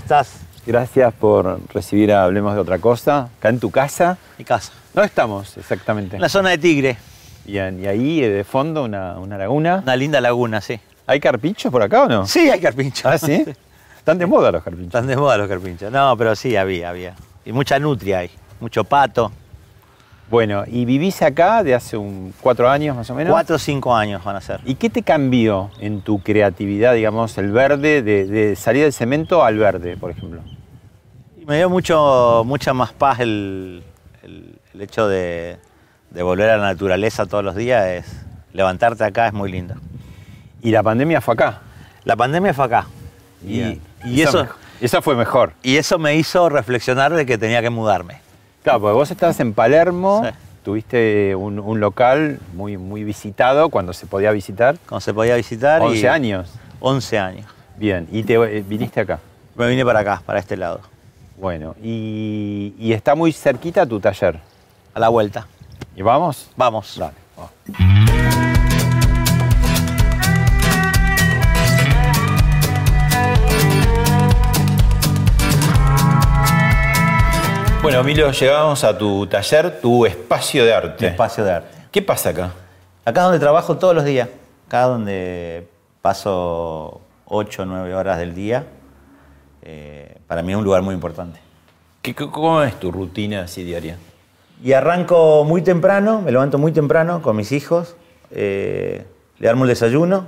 Estás? Gracias por recibir a Hablemos de otra cosa, acá en tu casa. Mi casa. ¿Dónde estamos exactamente? En la zona de Tigre. Y ahí eh, de fondo una, una laguna. Una linda laguna, sí. ¿Hay carpinchos por acá o no? Sí, hay carpinchos. ¿Ah, sí? Están de moda los carpinchos. Están de moda los carpinchos. No, pero sí, había, había. Y mucha nutria hay. Mucho pato. Bueno, y vivís acá de hace un cuatro años más o menos. Cuatro o cinco años van a ser. ¿Y qué te cambió en tu creatividad, digamos, el verde, de, de salir del cemento al verde, por ejemplo? Y me dio mucho, mucha más paz el, el- el hecho de, de volver a la naturaleza todos los días. Es, levantarte acá es muy lindo. Y la pandemia fue acá. La pandemia fue acá. Y, y eso, esa fue mejor. y eso me hizo reflexionar de que tenía que mudarme. Claro, porque vos estabas en Palermo, Sí. tuviste un, un local muy, muy visitado cuando se podía visitar. Cuando se podía visitar. 11 y, años. 11 años. Bien, y te eh, viniste acá. Me vine para acá, para este lado. Bueno, y, y está muy cerquita tu taller. A la vuelta. ¿Y vamos? Vamos. Dale. vamos. Bueno, Milo, llegamos a tu taller, tu espacio de arte. Mi espacio de arte. ¿Qué pasa acá? Acá es donde trabajo todos los días. Acá es donde paso 8 o 9 horas del día. Eh, para mí es un lugar muy importante. ¿Qué- ¿Cómo es tu rutina así diaria? Y arranco muy temprano, me levanto muy temprano con mis hijos, eh, le armo el desayuno,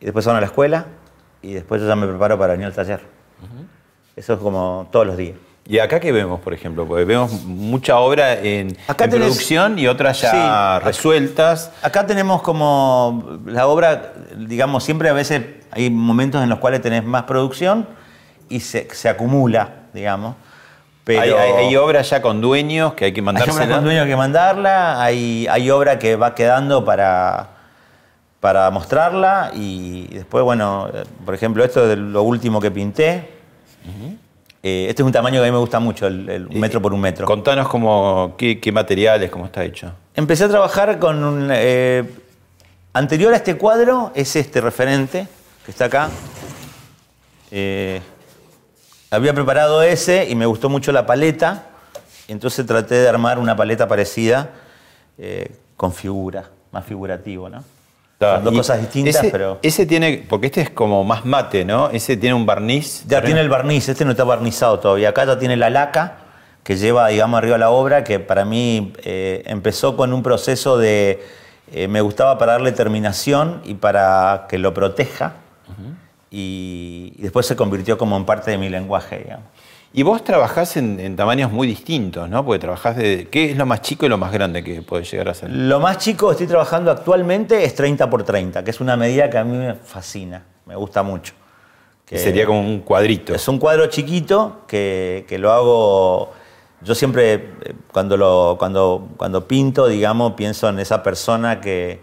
y después van a la escuela, y después yo ya me preparo para venir al taller. Eso es como todos los días. ¿Y acá qué vemos, por ejemplo? Porque vemos mucha obra en, Acá en tenés- producción y otras ya Sí, acá- resueltas. Acá tenemos como la obra, digamos, siempre a veces hay momentos en los cuales tenés más producción y se, se acumula, digamos. Pero Hay, hay- hay obra ya con dueños que hay que hay obra con dueño que mandarla, hay, hay obra que va quedando para, para mostrarla y después, bueno, eh, por ejemplo, esto es lo último que pinté. Eh, este es un tamaño que a mí me gusta mucho, el, el un metro por un metro. Contanos cómo, qué, qué materiales, cómo está hecho. Empecé a trabajar con un... eh, anterior a este cuadro es este referente, que está acá. Eh, había preparado ese y me gustó mucho la paleta, entonces traté de armar una paleta parecida con figura, más figurativo, ¿no? Son dos cosas distintas, ese, pero... Ese tiene, porque este es como más mate, ¿no? Ese tiene un barniz. Ya tiene el barniz, este no está barnizado todavía. Acá ya tiene la laca que lleva, digamos, arriba la obra, que para mí eh, empezó con un proceso de. eh, me gustaba para darle terminación y para que lo proteja. y, y después se convirtió como en parte de mi lenguaje, digamos. Y vos trabajás en, en tamaños muy distintos, ¿no? Porque trabajás de. ¿Qué es lo más chico y lo más grande que podés llegar a ser? Lo más chico que estoy trabajando actualmente es 30 por 30, que es una medida que a mí me fascina, me gusta mucho. Que sería como un cuadrito. Es un cuadro chiquito que, que lo hago. Yo siempre, eh, cuando, lo, cuando, cuando pinto, digamos, pienso en esa persona que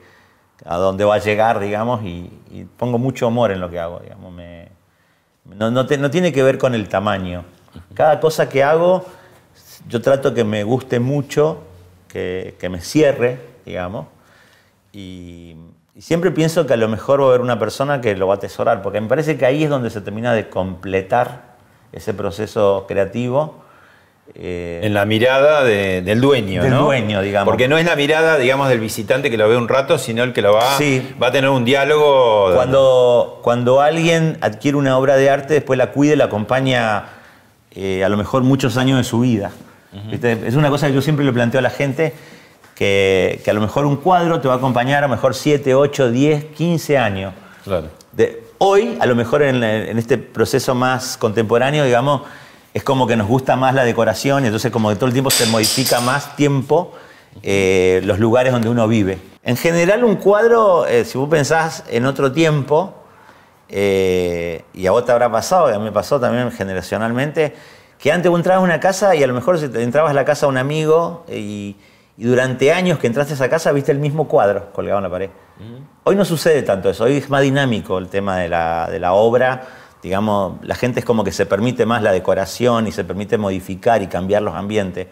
a dónde va a llegar, digamos, y, y pongo mucho amor en lo que hago, digamos. Me- no, no te- no tiene que ver con el tamaño. Cada cosa que hago, yo trato que me guste mucho, que, que me cierre, digamos. Y, y siempre pienso que a lo mejor va a haber una persona que lo va a atesorar, porque me parece que ahí es donde se termina de completar ese proceso creativo. Eh, en la mirada del dueño, del dueño, digamos. Porque no es la mirada, digamos, del visitante que lo ve un rato, sino el que lo va, va a tener un diálogo. Cuando, cuando alguien adquiere una obra de arte, después la cuida y la acompaña eh, a lo mejor muchos años de su vida. Es una cosa que yo siempre le planteo a la gente, que, a lo mejor un cuadro te va a acompañar a lo mejor 7, 8, 10, 15 años. Claro. De, hoy, a lo mejor en, en este proceso más contemporáneo, digamos, es como que nos gusta más la decoración y entonces como que todo el tiempo se modifica más tiempo eh, los lugares donde uno vive. En general un cuadro, eh, si vos pensás en otro tiempo, eh, y a vos te habrá pasado, y a mí me pasó también generacionalmente, que antes vos entrabas a una casa y a lo mejor entrabas a la casa de un amigo y, durante años que entraste a esa casa viste el mismo cuadro colgado en la pared. Hoy no sucede tanto eso, hoy es más dinámico el tema de la, de la obra digamos, la gente es como que se permite más la decoración y se permite modificar y cambiar los ambientes.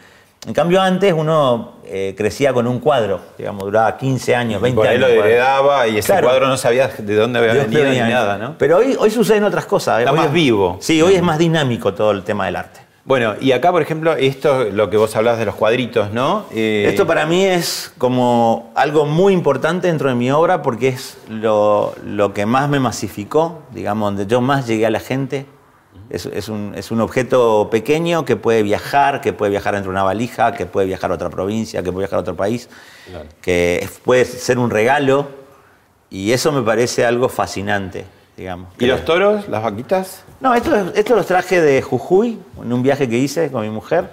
En cambio, antes uno eh, crecía con un cuadro, digamos, duraba 15 años, 20 por años. Por lo heredaba y ese cuadro no sabía de dónde había venido ni nada, ¿no? Pero hoy, hoy suceden otras cosas. Está más vivo. Sí, hoy es más dinámico todo el tema del arte. Bueno, y acá, por ejemplo, esto, lo que vos hablabas de los cuadritos, ¿no? Eh, esto para mí es como algo muy importante dentro de mi obra porque es lo, que más me masificó, digamos, donde yo más llegué a la gente. Es, un, objeto pequeño que puede viajar, que puede viajar entre una valija, que puede viajar a otra provincia, que puede viajar a otro país, que puede ser un regalo y eso me parece algo fascinante. ¿Y los toros, las vaquitas? No, esto, esto los traje de Jujuy, en un viaje que hice con mi mujer,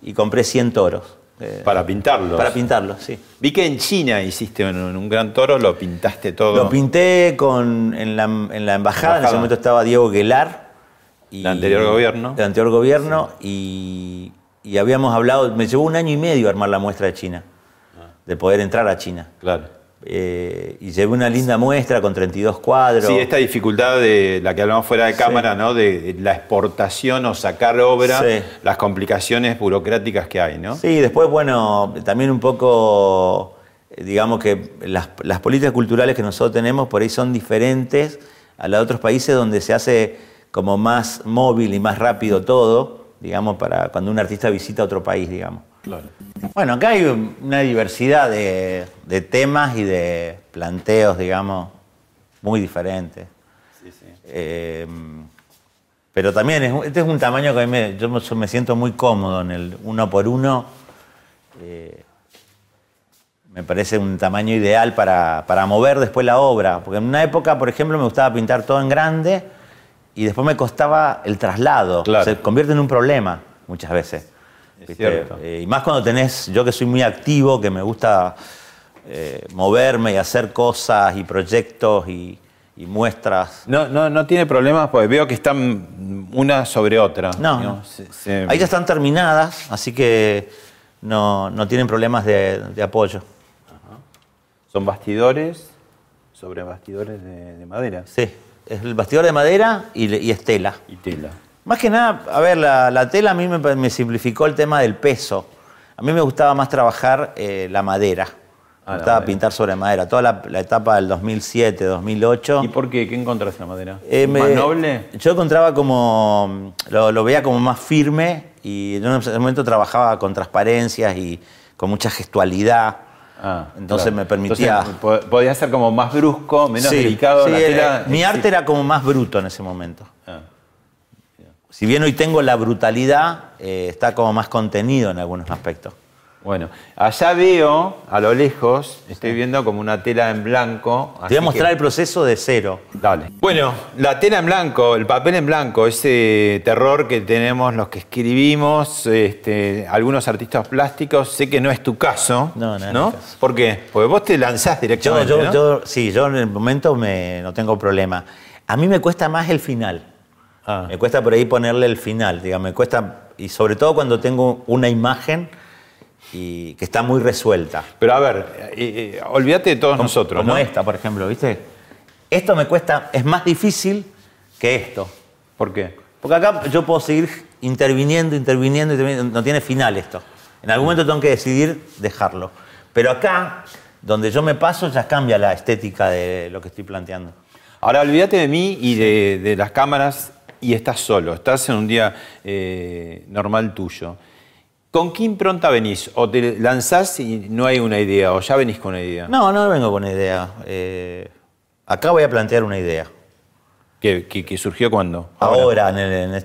y compré 100 toros. Eh, para pintarlos. Para pintarlos, sí. Vi que en China hiciste un, gran toro, lo pintaste todo. Lo pinté con, en, la, embajada, en ese momento estaba Diego Guelar. Y, el anterior gobierno. El anterior gobierno, y, habíamos hablado, me llevó un año y medio armar la muestra de China, ah. de poder entrar a China. Claro. Eh, y llevé una linda muestra con 32 cuadros. Sí, esta dificultad de la que hablamos fuera de cámara, ¿no? De la exportación o sacar obra, las complicaciones burocráticas que hay, ¿no? Sí, después, bueno, también un poco, digamos que las, políticas culturales que nosotros tenemos por ahí son diferentes a las de otros países donde se hace como más móvil y más rápido todo, digamos, para cuando un artista visita otro país, digamos. Bueno, acá hay una diversidad de, temas y de planteos, digamos, muy diferentes. Eh, pero también, este es un tamaño que a mí yo me siento muy cómodo en el uno por uno. Eh, me parece un tamaño ideal para, mover después la obra. Porque en una época, por ejemplo, me gustaba pintar todo en grande y después me costaba el traslado. Se convierte en un problema muchas veces. Eh, y más cuando tenés, yo que soy muy activo, que me gusta eh, moverme y hacer cosas y proyectos y, muestras. No, no, no tiene problemas, porque veo que están una sobre otra. No, ahí ya están terminadas, así que no, tienen problemas de, apoyo. Son bastidores sobre bastidores de, madera. Sí, es el bastidor de madera y, y es tela. Y tela. Más que nada, a ver, la, tela a mí me, simplificó el tema del peso. A mí me gustaba más trabajar eh, la madera. Ah, me gustaba pintar sobre madera. Toda la, etapa del 2007, 2008. ¿Y por qué? ¿Qué encontraste la madera? Eh, ¿Más noble? Yo encontraba como. Lo, veía como más firme y en ese momento trabajaba con transparencias y con mucha gestualidad. Ah, entonces me permitía. podía ser como más brusco, menos delicado. la tela. mi arte era como más bruto en ese momento. Ah si bien hoy tengo la brutalidad, eh, está como más contenido en algunos aspectos. Bueno, allá veo, a lo lejos, estoy viendo como una tela en blanco. Te voy a mostrar el proceso de cero. Dale. Bueno, la tela en blanco, el papel en blanco, ese terror que tenemos los que escribimos, este, algunos artistas plásticos, sé que no es tu caso. No, no, ¿no? ¿Por qué? Porque vos te lanzás directamente. Yo, yo, sí, yo en el momento me, no tengo problema. A mí me cuesta más el final. Ah. Me cuesta por ahí ponerle el final, digamos, me cuesta, y sobre todo cuando tengo una imagen y que está muy resuelta. Pero a ver, eh, eh, olvídate de todos nosotros. Como esta, por ejemplo, ¿viste? Esto me cuesta, es más difícil que esto. ¿Por qué? Porque acá yo puedo seguir interviniendo, interviniendo, interviniendo, no tiene final esto. En algún momento tengo que decidir dejarlo. Pero acá donde yo me paso ya cambia la estética de lo que estoy planteando. Ahora olvídate de mí y de, las cámaras y estás solo, estás en un día eh, normal tuyo. ¿Con qué impronta venís? ¿O te lanzás y no hay una idea? ¿O ya venís con una idea? No, no vengo con una idea. Eh, acá voy a plantear una idea. ¿Que, surgió cuándo? Ahora, en,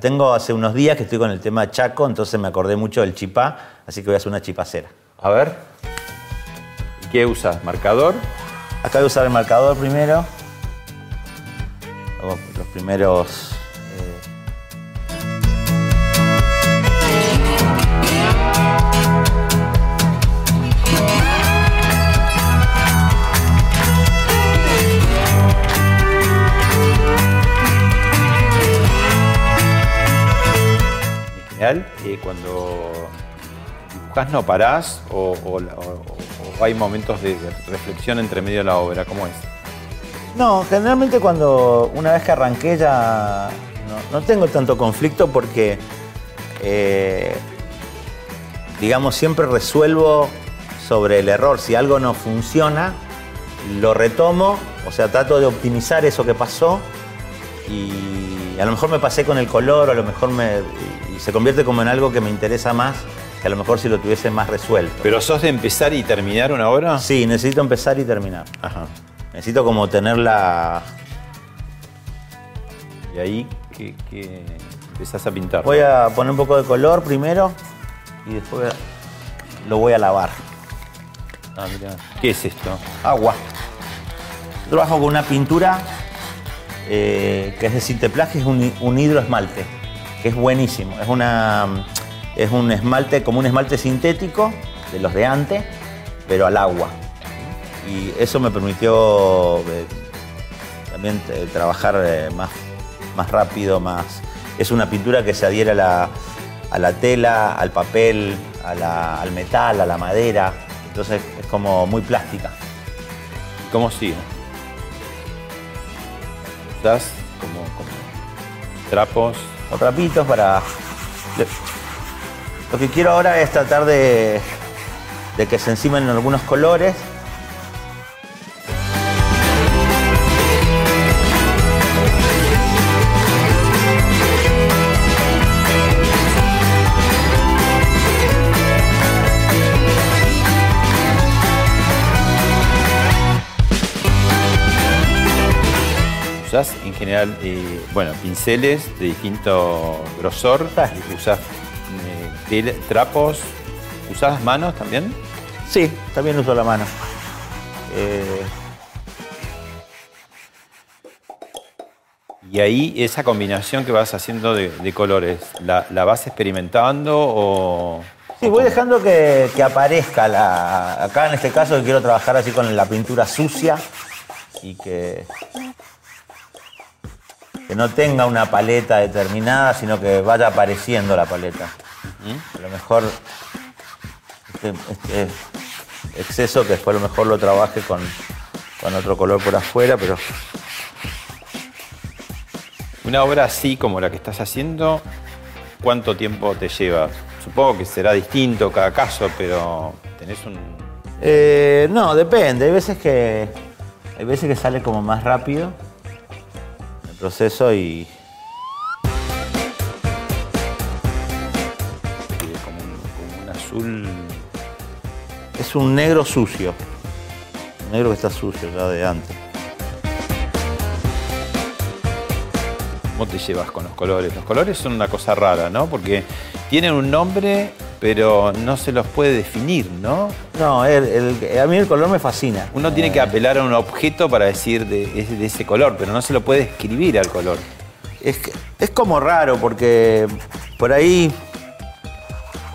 tengo hace unos días que estoy con el tema Chaco, entonces me acordé mucho del chipá, así que voy a hacer una chipacera. A ver. ¿Qué usas? ¿Marcador? Acá voy a usar el marcador primero. los primeros y cuando dibujas no parás o, hay momentos de, reflexión entre medio de la obra? ¿Cómo es? No, generalmente cuando una vez que arranqué ya no, tengo tanto conflicto porque, eh, digamos, siempre resuelvo sobre el error. Si algo no funciona, lo retomo, o sea, trato de optimizar eso que pasó y a lo mejor me pasé con el color, a lo mejor me, se convierte como en algo que me interesa más que a lo mejor si lo tuviese más resuelto. ¿Pero sos de empezar y terminar una obra? Sí, necesito empezar y terminar. Ajá. Necesito como tenerla... Y ahí ¿qué, empezás a pintar. Voy a poner un poco de color primero y después lo voy a lavar. Ah, ¿Qué es esto? Agua. Trabajo con una pintura eh, que es de Cinteplast, que es un, hidroesmalte que es buenísimo. Es, una, es un esmalte, como un esmalte sintético de los de antes, pero al agua. Y eso me permitió eh, también eh, trabajar más, más rápido, más... Es una pintura que se adhiere a la tela, al papel, al metal, a la madera. Entonces es como muy plástica. ¿Cómo sigue? ¿Estás como, como trapos? o trapitos para... Lo que quiero ahora es tratar de, de que se encimen algunos colores eh, bueno, pinceles de distinto grosor, usás eh, trapos, ¿usás manos también? Sí, también uso la mano. Eh, y ahí esa combinación que vas haciendo de, colores, ¿la, vas experimentando o...? Sí, voy dejando que, que, aparezca. La, acá en este caso quiero trabajar así con la pintura sucia y que que no tenga una paleta determinada, sino que vaya apareciendo la paleta. A lo mejor este, este, exceso que después a lo mejor lo trabaje con, otro color por afuera, pero... Una obra así como la que estás haciendo, ¿cuánto tiempo te lleva? Supongo que será distinto cada caso, pero tenés un... Eh, no, depende. Hay veces que hay veces que sale como más rápido proceso y... Es un negro sucio. Un negro que está sucio ya de antes. ¿Cómo te llevas con los colores? Los colores son una cosa rara, ¿no? Porque tienen un nombre pero no se los puede definir, ¿no? No, a mí el color me fascina. Uno tiene que eh. apelar a un objeto para decir de, ese color, pero no se lo puede escribir al color. Es, es como raro porque por ahí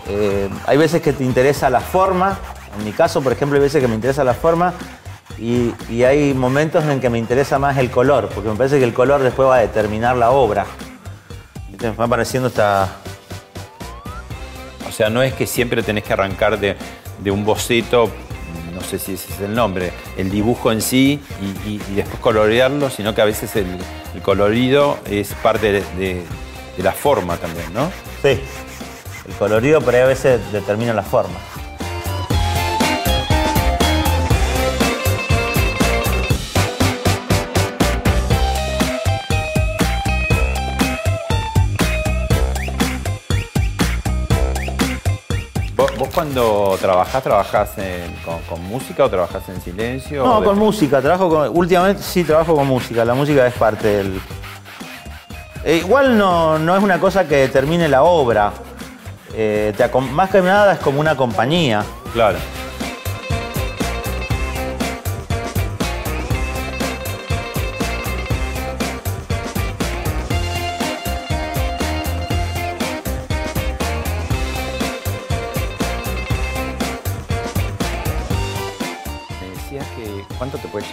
eh, hay veces que te interesa la forma. En mi caso, por ejemplo, hay veces que me interesa la forma y, y hay momentos en que me interesa más el color, porque me parece que el color después va a determinar la obra. Me va apareciendo esta, o sea, no es que siempre tenés que arrancar de, un boceto, no sé si ese es el nombre, el dibujo en sí y, después colorearlo, sino que a veces el, colorido es parte de, la forma también, ¿no? Sí, el colorido pero a veces determina la forma. Cuando trabajás, trabajás con, música o trabajás en silencio? No, con música. Trabajo con, últimamente sí trabajo con música. La música es parte del... Eh, igual no, no, es una cosa que determine la obra. Eh, más que nada es como una compañía. Claro.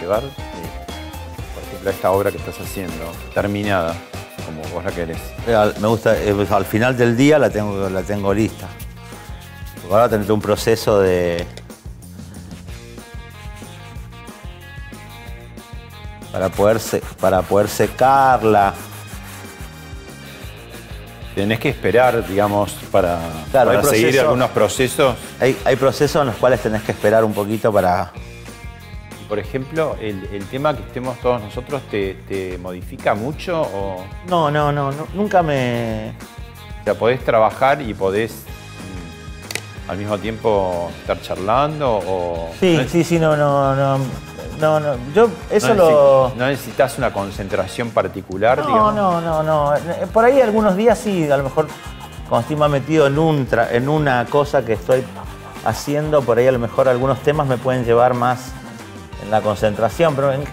Llevar, eh, por ejemplo, esta obra que estás haciendo, terminada, como vos la querés? Me gusta, eh, pues, al final del día la tengo, la tengo lista. Porque ahora tener un proceso de. Para poder, para poder secarla. Tenés que esperar, digamos, para, seguir algunos procesos. Hay, hay procesos en los cuales tenés que esperar un poquito para, por ejemplo, el, tema que estemos todos nosotros te, modifica mucho o. No, no, no, nunca me. O sea, podés trabajar y podés mm, al mismo tiempo estar charlando o. Sí, sí, sí, no, no, no. No, no, yo eso lo. ¿No necesitas una concentración particular, no, digamos? No, no, no, Por ahí algunos días sí, a lo mejor cuando estoy más metido en, un en una cosa que estoy haciendo, por ahí a lo mejor algunos temas me pueden llevar más en la concentración, pero en,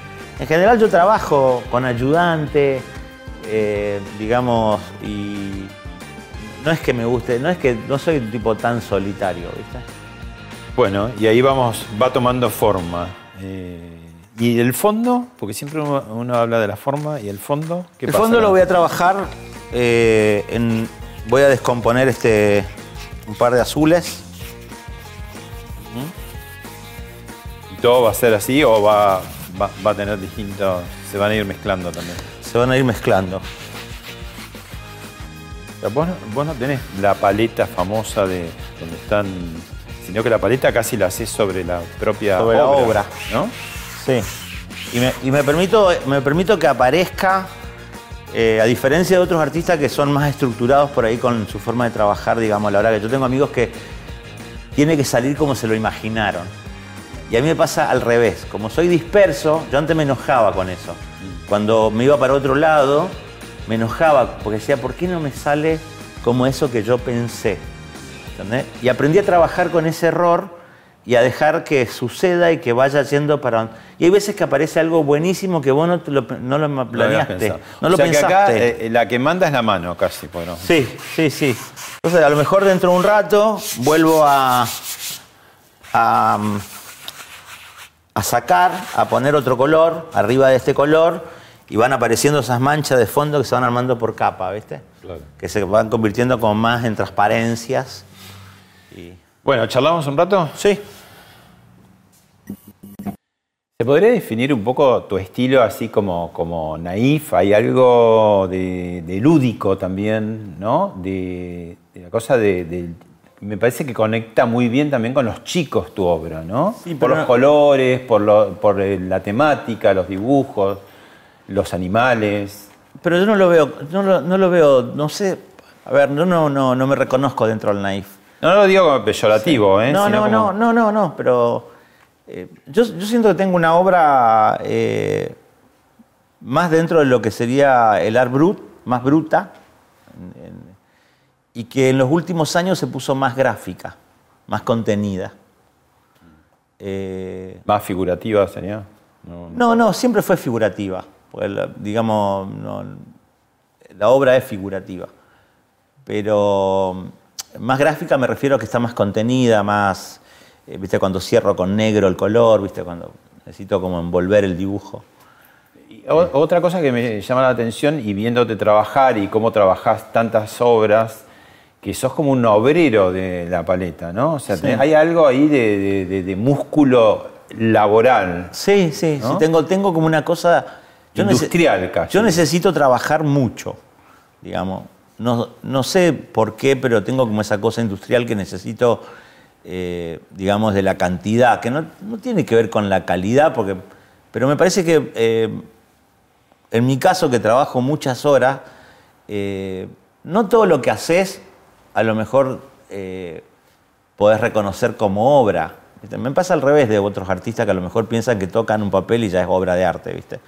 general yo trabajo con ayudante, eh, digamos, y no es que me guste, no es que no soy un tipo tan solitario, ¿viste? Bueno, y ahí vamos, va tomando forma. Eh, ¿Y el fondo? Porque siempre uno, habla de la forma y el fondo. ¿qué el fondo lo voy a trabajar, eh, en, voy a descomponer este, un par de azules todo va a ser así o va, va, a tener distintos. Se van a ir mezclando también. Se van a ir mezclando. Vos, no tenés la paleta famosa de donde están. Sino que la paleta casi la haces sobre la propia sobre obra, la obra. ¿No? Sí. Y me, permito, me permito que aparezca, eh, a diferencia de otros artistas que son más estructurados por ahí con su forma de trabajar, digamos, la verdad que yo tengo amigos que tiene que salir como se lo imaginaron. Y a mí me pasa al revés. Como soy disperso, yo antes me enojaba con eso. Cuando me iba para otro lado, me enojaba porque decía, ¿por qué no me sale como eso que yo pensé? ¿Entendés? Y aprendí a trabajar con ese error y a dejar que suceda y que vaya yendo para... Y hay veces que aparece algo buenísimo que vos no, lo, planeaste, no lo, pensaste. Que acá, eh, la que manda es la mano casi. Bueno. Sí, sí, sí. Entonces a lo mejor dentro de un rato vuelvo a, a a sacar, a poner otro color arriba de este color y van apareciendo esas manchas de fondo que se van armando por capa, ¿viste? Que se van convirtiendo como más en transparencias. Bueno, ¿charlamos un rato? Sí. ¿Se podría definir un poco tu estilo así como, como naif? Hay algo de, lúdico también, ¿no? De, la cosa de, me parece que conecta muy bien también con los chicos tu obra, ¿no? por los colores, por, por la temática, los dibujos, los animales. Pero yo no lo veo, no lo, no lo veo, no sé, a ver, no, no, no, no me reconozco dentro del naif. No lo digo como peyorativo, ¿eh? No, no, no, no, no, no, pero eh, yo, yo, siento que tengo una obra eh, más dentro de lo que sería el art brut, más bruta, y que en los últimos años se puso más gráfica, más contenida. Eh, ¿Más figurativa sería? No, no, siempre fue figurativa. digamos, la obra es figurativa. Pero más gráfica me refiero a que está más contenida, más, eh, viste, cuando cierro con negro el color, viste, cuando necesito como envolver el dibujo. otra cosa que me llama la atención y viéndote trabajar y cómo trabajás tantas obras, que sos como un obrero de la paleta, ¿no? O sea, hay algo ahí de, músculo laboral. Sí, sí, sí tengo, tengo como una cosa... Industrial casi. Yo necesito trabajar mucho, digamos. No, no, sé por qué, pero tengo como esa cosa industrial que necesito, eh, digamos, de la cantidad, que no, tiene que ver con la calidad, porque, pero me parece que eh, en mi caso, que trabajo muchas horas, eh, no todo lo que haces a lo mejor eh, podés reconocer como obra. Me pasa al revés de otros artistas que a lo mejor piensan que tocan un papel y ya es obra de arte, ¿viste?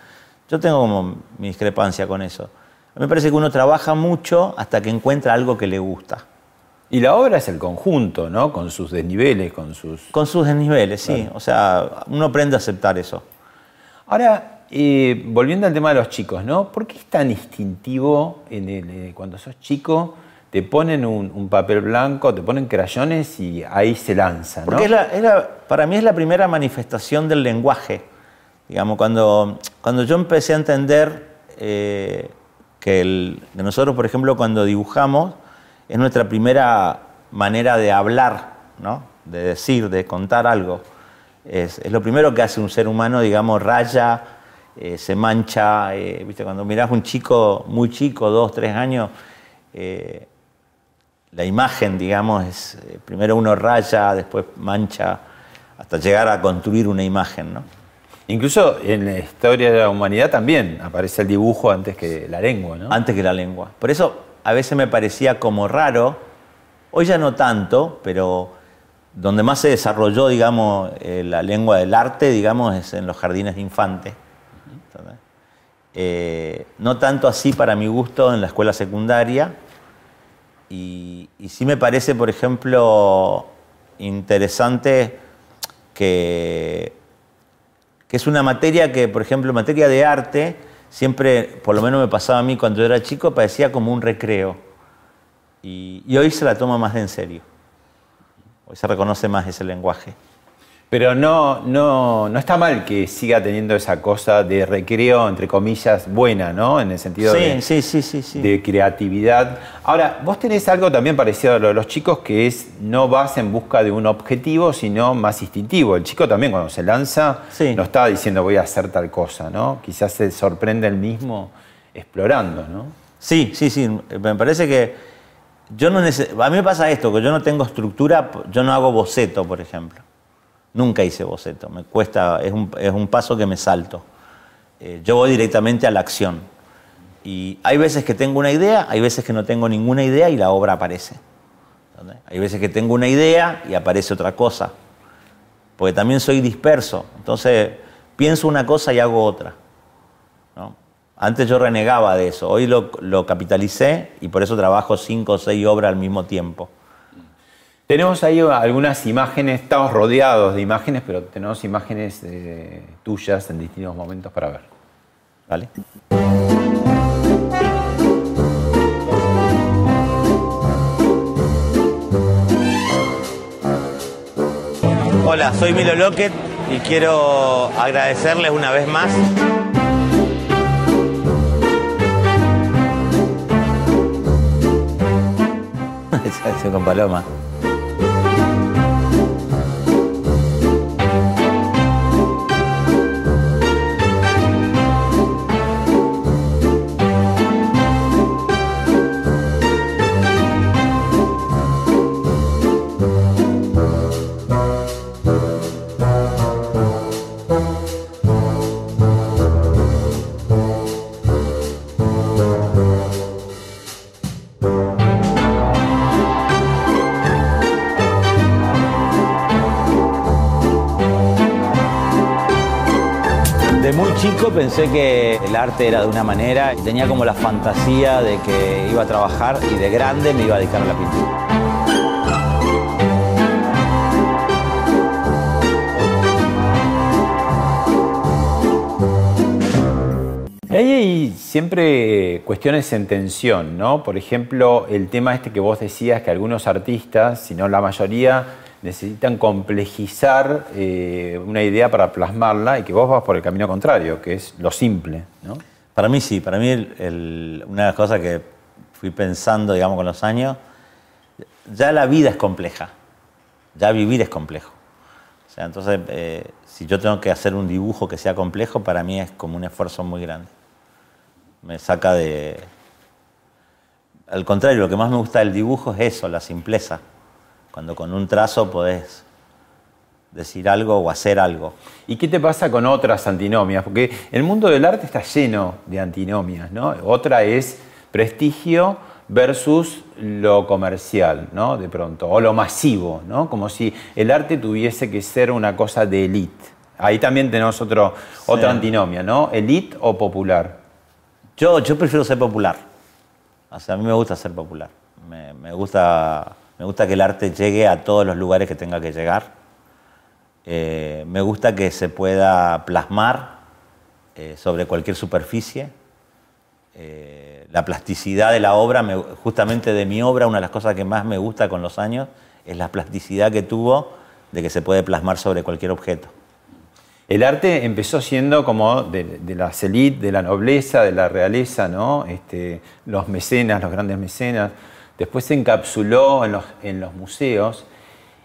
Yo tengo como mi discrepancia con eso. A mí me parece que uno trabaja mucho hasta que encuentra algo que le gusta. Y la obra es el conjunto, ¿no? Con sus desniveles, con sus... Con sus desniveles, sí. O sea, uno aprende a aceptar eso. Ahora, eh, volviendo al tema de los chicos, ¿no? ¿Por qué es tan instintivo en el, eh, cuando sos chico? Te ponen un, papel blanco, te ponen crayones y ahí se lanza. Porque para mí es la primera manifestación del lenguaje. Digamos, cuando, cuando yo empecé a entender eh, que, nosotros, por ejemplo, cuando dibujamos, es nuestra primera manera de hablar, ¿no? de decir, de contar algo. Es, lo primero que hace un ser humano, digamos, raya, eh, se mancha. Eh, ¿viste? Cuando mirás un chico muy chico, dos, tres años, la imagen, digamos, es primero uno raya, después mancha, hasta llegar a construir una imagen. ¿no? Incluso en la historia de la humanidad también aparece el dibujo antes que la lengua, ¿no? Antes que la lengua. Por eso a veces me parecía como raro, hoy ya no tanto, pero donde más se desarrolló, digamos, eh, la lengua del arte, digamos, es en los jardines de infantes. Eh, no tanto así para mi gusto en la escuela secundaria. Y, sí me parece, por ejemplo, interesante que que es una materia que, por ejemplo, materia de arte, siempre, por lo menos me pasaba a mí cuando yo era chico, parecía como un recreo. Y, hoy se la toma más en serio. Hoy se reconoce más ese lenguaje. Pero no, no, no está mal que siga teniendo esa cosa de recreo, entre comillas, buena, ¿no? En el sentido de, sí, sí, sí, de creatividad. Ahora, vos tenés algo también parecido a lo de los chicos, que es no vas en busca de un objetivo, sino más instintivo. El chico también cuando se lanza no está diciendo voy a hacer tal cosa, ¿no? Quizás se sorprende el mismo explorando, ¿no? Sí, sí, sí. Me parece que yo no a mí me pasa esto, que yo no tengo estructura, yo no hago boceto, por ejemplo. Nunca hice boceto, me cuesta, es un, paso que me salto. Eh, yo voy directamente a la acción. Y hay veces que tengo una idea, hay veces que no tengo ninguna idea y la obra aparece. Hay veces que tengo una idea y aparece otra cosa. Porque también soy disperso. Entonces pienso una cosa y hago otra. Antes yo renegaba de eso, hoy lo, lo capitalicé y por eso trabajo cinco o seis obras al mismo tiempo. Tenemos ahí algunas imágenes, estamos rodeados de imágenes, pero tenemos imágenes eh, tuyas en distintos momentos para ver. ¿Vale? Hola, soy Milo Lockett y quiero agradecerles una vez más con Paloma. Pensé que el arte era de una manera y tenía como la fantasía de que iba a trabajar y de grande me iba a dedicar a la pintura. Hay siempre cuestiones en tensión, ¿no? Por ejemplo, el tema este que vos decías que algunos artistas, si no la mayoría, necesitan complejizar eh, una idea para plasmarla y que vos vas por el camino contrario, que es lo simple. ¿no? Para mí sí, para mí una de las cosas que fui pensando, digamos, con los años, ya la vida es compleja, ya vivir es complejo. O sea, entonces, eh, si yo tengo que hacer un dibujo que sea complejo, para mí es como un esfuerzo muy grande. Me saca de... Al contrario, lo que más me gusta del dibujo es eso, la simpleza cuando con un trazo podés decir algo o hacer algo. ¿Y qué te pasa con otras antinomias? Porque el mundo del arte está lleno de antinomias, ¿no? Otra es prestigio versus lo comercial, ¿no? De pronto, o lo masivo, ¿no? Como si el arte tuviese que ser una cosa de élite. Ahí también tenemos otro, otra antinomia, ¿no? Elite o popular. Yo, yo prefiero ser popular. O sea, a mí me gusta ser popular. Me, gusta, me gusta que el arte llegue a todos los lugares que tenga que llegar. Eh, me gusta que se pueda plasmar eh, sobre cualquier superficie. Eh, la plasticidad de la obra, justamente de mi obra, una de las cosas que más me gusta con los años es la plasticidad que tuvo de que se puede plasmar sobre cualquier objeto. El arte empezó siendo como de, la élite, de la nobleza, de la realeza, ¿no? Este, los mecenas, los grandes mecenas. Después se encapsuló en los, en los museos.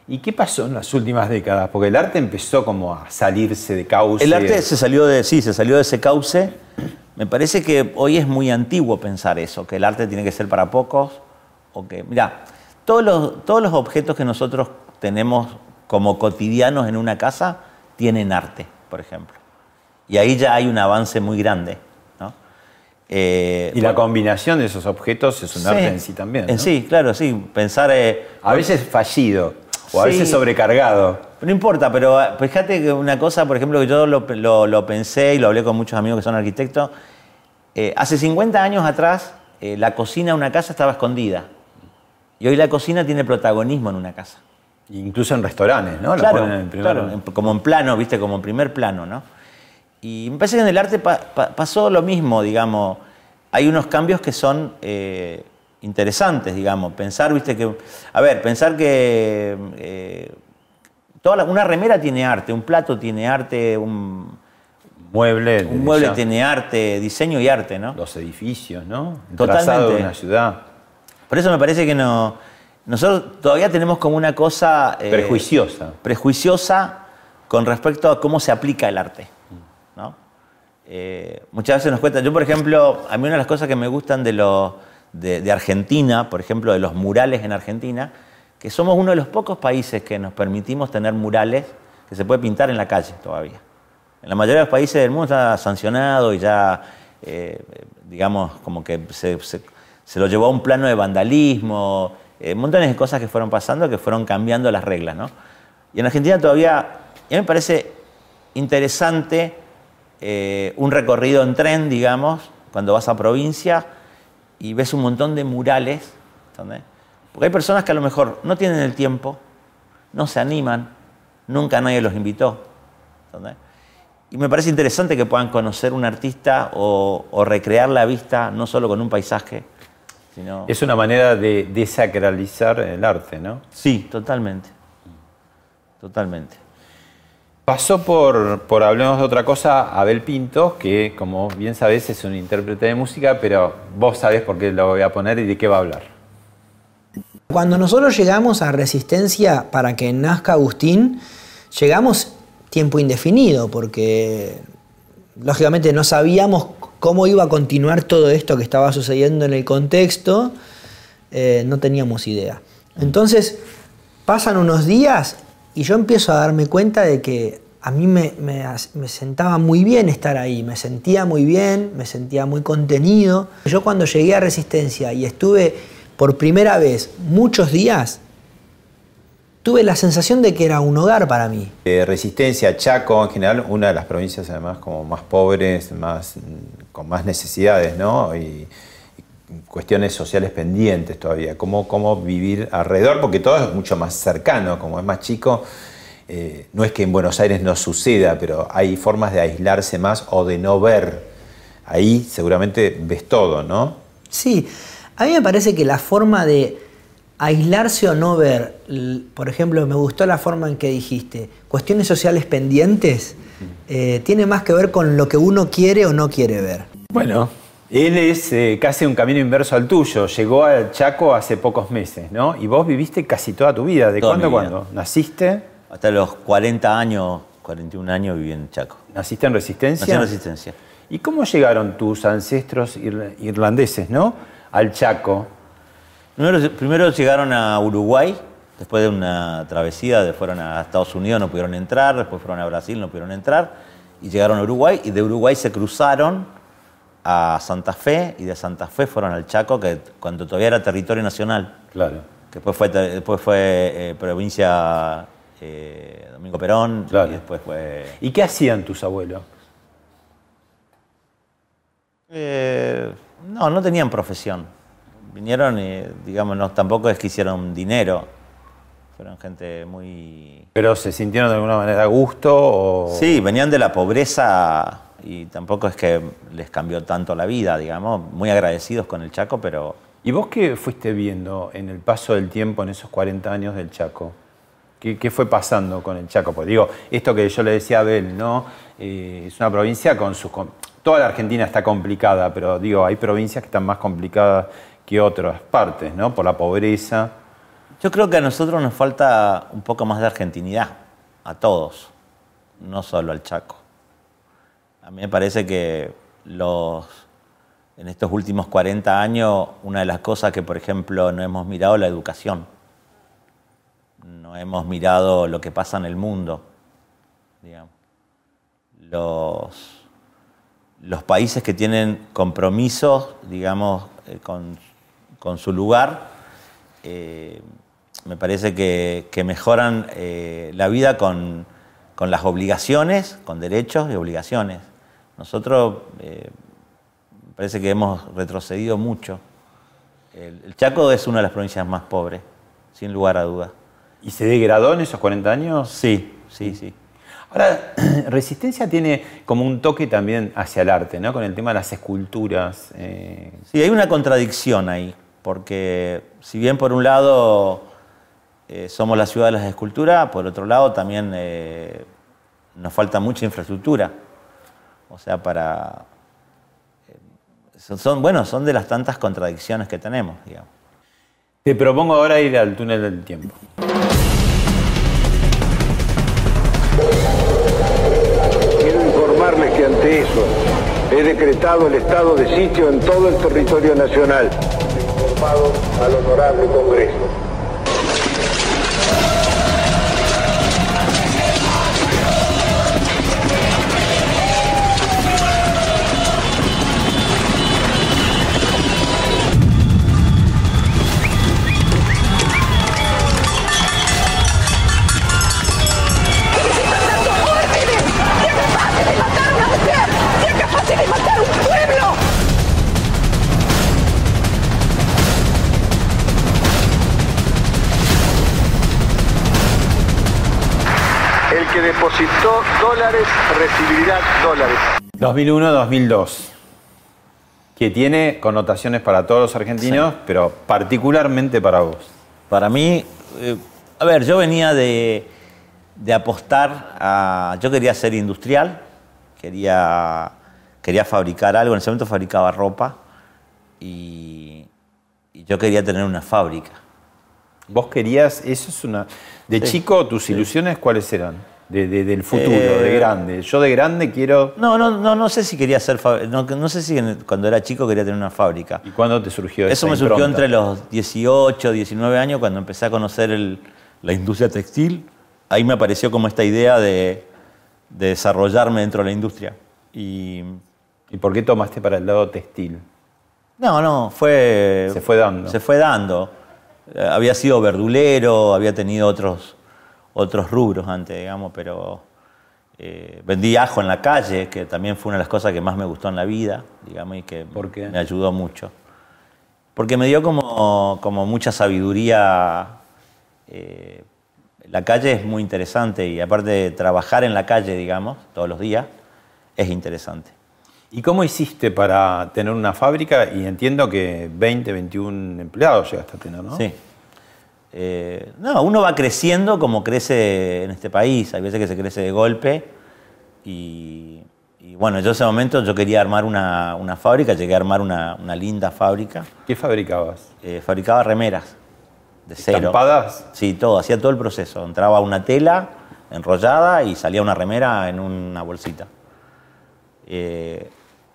¿Y qué pasó en las últimas décadas? Porque el arte empezó como a salirse de cauce. El arte se salió de, sí, se salió de ese cauce. Me parece que hoy es muy antiguo pensar eso, que el arte tiene que ser para pocos. O que, los, todos los objetos que nosotros tenemos como cotidianos en una casa tienen arte, por ejemplo. Y ahí ya hay un avance muy grande. Eh, y la combinación de esos objetos es un arte en sí también. En sí, claro, sí. Pensar. Eh, a veces fallido o a veces sobrecargado. No importa, pero ah, fíjate que una cosa, por ejemplo, que yo lo, pensé y lo hablé con muchos amigos que son arquitectos. Eh, hace 50 años atrás, la cocina de una casa estaba escondida. Y hoy la cocina tiene protagonismo en una casa. Incluso en restaurantes, ¿no? Claro, como en plano, ¿viste? Como en primer plano, ¿no? Y me parece que en el arte pasó lo mismo, digamos. Hay unos cambios que son eh, interesantes, digamos. Pensar, ¿viste? que A ver, pensar que eh, toda una remera tiene arte, un plato tiene arte, un mueble, un mueble tiene arte, diseño y arte, ¿no? Los edificios, ¿no? El Totalmente. de una ciudad. Por eso me parece que no nosotros todavía tenemos como una cosa... Eh, prejuiciosa. Prejuiciosa con respecto a cómo se aplica el arte. Eh, muchas veces nos cuesta... Yo, por ejemplo, a mí una de las cosas que me gustan de, de, Argentina, por ejemplo, de los murales en Argentina, que somos uno de los pocos países que nos permitimos tener murales que se puede pintar en la calle todavía. En la mayoría de los países del mundo está sancionado y ya, eh, digamos, como que se, se, lo llevó a un plano de vandalismo, eh, montones de cosas que fueron pasando, que fueron cambiando las reglas. ¿no? Y en Argentina todavía, a mí me parece interesante eh, un recorrido en tren, digamos, cuando vas a provincia y ves un montón de murales, porque hay personas que a lo mejor no tienen el tiempo, no se animan, nunca nadie los invitó. Y me parece interesante que puedan conocer un artista o, o recrear la vista no solo con un paisaje, es una manera de desacralizar el arte, ¿no? Sí, totalmente. Totalmente. Pasó por, por Hablemos de otra cosa Abel Pinto, que como bien sabes es un intérprete de música, pero vos sabés por qué lo voy a poner y de qué va a hablar. Cuando nosotros llegamos a Resistencia para que nazca Agustín, llegamos tiempo indefinido, porque lógicamente no sabíamos cómo iba a continuar todo esto que estaba sucediendo en el contexto, eh, no teníamos idea. Entonces, pasan unos días y yo empiezo a darme cuenta de que a mí me, sentaba muy bien estar ahí, me sentía muy bien, me sentía muy contenido. Yo cuando llegué a Resistencia y estuve por primera vez muchos días, tuve la sensación de que era un hogar para mí. Resistencia, Chaco en general, una de las provincias además como más pobres, más, con más necesidades, ¿no? Y, cuestiones sociales pendientes todavía, cómo, cómo vivir alrededor, porque todo es mucho más cercano, como es más chico. Eh, no es que en Buenos Aires no suceda, pero hay formas de aislarse más o de no ver. Ahí seguramente ves todo, ¿no? Sí, a mí me parece que la forma de aislarse o no ver, por ejemplo, me gustó la forma en que dijiste, cuestiones sociales pendientes, eh, tiene más que ver con lo que uno quiere o no quiere ver. Bueno, él es eh, casi un camino inverso al tuyo. Llegó al Chaco hace pocos meses, ¿no? Y vos viviste casi toda tu vida. ¿De cuándo a cuándo? ¿Naciste? Hasta los 40 años, 41 años viví en Chaco. ¿Naciste en Resistencia? Nací en Resistencia. ¿Y cómo llegaron tus ancestros irlandeses, ¿no? Al Chaco. Primero, llegaron a Uruguay, después de una travesía, fueron a Estados Unidos, no pudieron entrar, después fueron a Brasil, no pudieron entrar, y llegaron a Uruguay, y de Uruguay se cruzaron a Santa Fe y de Santa Fe fueron al Chaco, que cuando todavía era territorio nacional. Claro. Que después fue, después fue eh, provincia eh, Domingo Perón Claro. y después fue... ¿Y qué hacían tus abuelos? Eh, no, no tenían profesión. Vinieron y, digamos, no, tampoco es que hicieron dinero. Fueron gente muy... ¿Pero se sintieron de alguna manera a gusto? O... Sí, venían de la pobreza y tampoco es que les cambió tanto la vida, digamos. Muy agradecidos con el Chaco, pero ¿Y vos qué fuiste viendo en el paso del tiempo, en esos 40 años del Chaco? ¿Qué, qué fue pasando con el Chaco? Porque digo, esto que yo le decía a Abel, ¿no? Eh, es una provincia con sus... com- Toda la Argentina está complicada, pero digo, hay provincias que están más complicadas que otras partes, ¿no? Por la pobreza. Yo creo que a nosotros nos falta un poco más de argentinidad, a todos, no solo al Chaco. A mí me parece que los, en estos últimos 40 años, una de las cosas que, por ejemplo, no hemos mirado es la educación. No hemos mirado lo que pasa en el mundo, digamos. Los, los países que tienen compromisos, digamos, eh, con, con su lugar, eh, me parece que, que mejoran eh, la vida con, con las obligaciones, con derechos y obligaciones. Nosotros eh, parece que hemos retrocedido mucho. El, el Chaco es una de las provincias más pobres, sin lugar a dudas. ¿Y se degradó en esos 40 años? Sí, sí, sí. Ahora, Resistencia tiene como un toque también hacia el arte, ¿no? Con el tema de las esculturas. eh, Sí, hay una contradicción ahí, porque si bien por un lado eh, somos la ciudad de las esculturas, por otro lado también eh, nos falta mucha infraestructura. O sea, para... eh, son, son- bueno, son de las tantas contradicciones que tenemos, digamos. Te propongo ahora ir al túnel del tiempo. Quiero informarles que ante eso he decretado el estado de sitio en todo el territorio nacional. Informado al honorable Congreso. Depositó dólares recibirá dólares. 2001-2002. Que tiene connotaciones para todos los argentinos, pero particularmente para vos. Para mí, eh, a ver, yo venía de, de apostar a... Yo quería ser industrial, quería, quería fabricar algo, en ese momento fabricaba ropa y, y yo quería tener una fábrica. Vos querías, eso es una. De Sí, chico, tus ilusiones, ¿cuáles eran? De- de- del futuro, Eh, de grande. Yo de grande quiero. No, no, no, no sé si quería ser no, no sé si cuando era chico quería tener una fábrica. ¿Y cuándo te surgió Eso esa me surgió entre los 18, 19 años cuando empecé a conocer el- la industria textil. Ahí me apareció como esta idea de, de desarrollarme dentro de la industria. Y ¿Y por qué tomaste para el lado textil? no, no, fue... Se fue dando. Se fue dando. Eh, Había sido verdulero, había tenido otros, otros rubros antes, digamos, pero eh, vendí ajo en la calle, que también fue una de las cosas que más me gustó en la vida, digamos, y que ¿Por qué? me ayudó mucho. Porque me dio como, como mucha sabiduría. eh, la calle es muy interesante y aparte de trabajar en la calle, digamos, todos los días, es interesante. ¿Y cómo hiciste para tener una fábrica? Y entiendo que 20, 21 empleados llegaste a tener, ¿no? Sí. Eh, no, uno va creciendo como crece en este país. Hay veces que se crece de golpe. Y, y bueno, yo en ese momento yo quería armar una, una fábrica, llegué a armar una, una linda fábrica. ¿Qué fabricabas? Eh, fabricaba remeras de cero. ¿Estampadas? Sí, todo, hacía todo el proceso. Entraba una tela enrollada y salía una remera en una bolsita. Eh,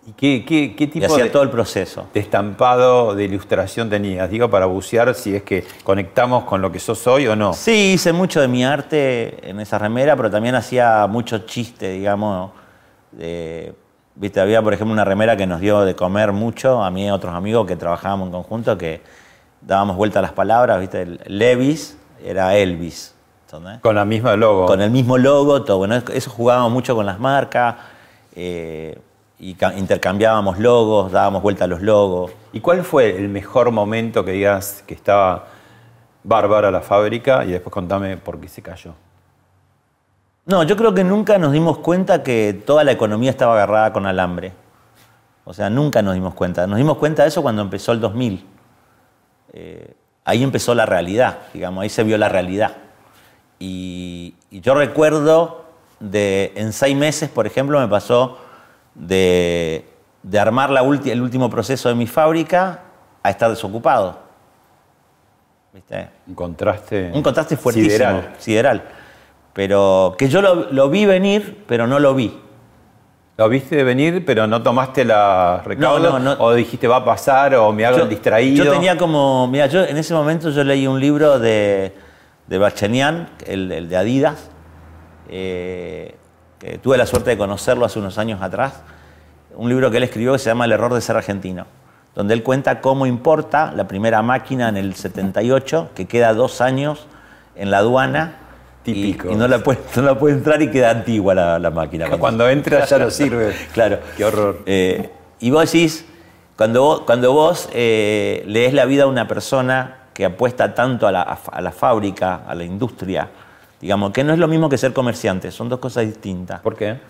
¿Y qué, qué- qué y tipo hacía de, todo el proceso. de estampado, de ilustración tenías? Digo, para bucear si es que conectamos con lo que sos hoy o no. Sí, hice mucho de mi arte en esa remera, pero también hacía mucho chiste, digamos, de, Viste, había, por ejemplo, una remera que nos dio de comer mucho, a mí y a otros amigos que trabajábamos en conjunto, que dábamos vuelta a las palabras, ¿viste? El Levis era Elvis. Con la misma logo. Con el mismo logo, todo. Bueno, eso jugábamos mucho con las marcas. Eh, y intercambiábamos logos, dábamos vuelta a los logos. ¿Y cuál fue el mejor momento que digas que estaba bárbara la fábrica? Y después contame por qué se cayó. No, yo creo que nunca nos dimos cuenta que toda la economía estaba agarrada con alambre. O sea, nunca nos dimos cuenta. Nos dimos cuenta de eso cuando empezó el 2000. Eh, ahí empezó la realidad, digamos, ahí se vio la realidad. Y, yo recuerdo de, en seis meses, por ejemplo, me pasó de, armar la el último proceso de mi fábrica a estar desocupado. ¿Viste? Un contraste. Un contraste fuertísimo. Sideral. Pero que yo lo, vi venir, pero no lo vi. Lo viste venir, pero no tomaste la recaudo, no, o dijiste va a pasar, o me hago distraído. Yo tenía como, mira, yo en ese momento yo leí un libro de, de Bachanian, el, de Adidas, eh, tuve la suerte de conocerlo hace unos años atrás, un libro que él escribió que se llama El error de ser argentino, donde él cuenta cómo importa la primera máquina en el 78, que queda dos años en la aduana. Típico. Y, no, la puede, no puede entrar y queda antigua la, máquina. Cuando, entra ya no sirve. claro. Qué horror. Eh, y vos decís, cuando vos, cuando vos eh, lees la vida a una persona que apuesta tanto a la, a la, fábrica, a la industria, digamos, que no es lo mismo que ser comerciante, son dos cosas distintas. ¿Por qué?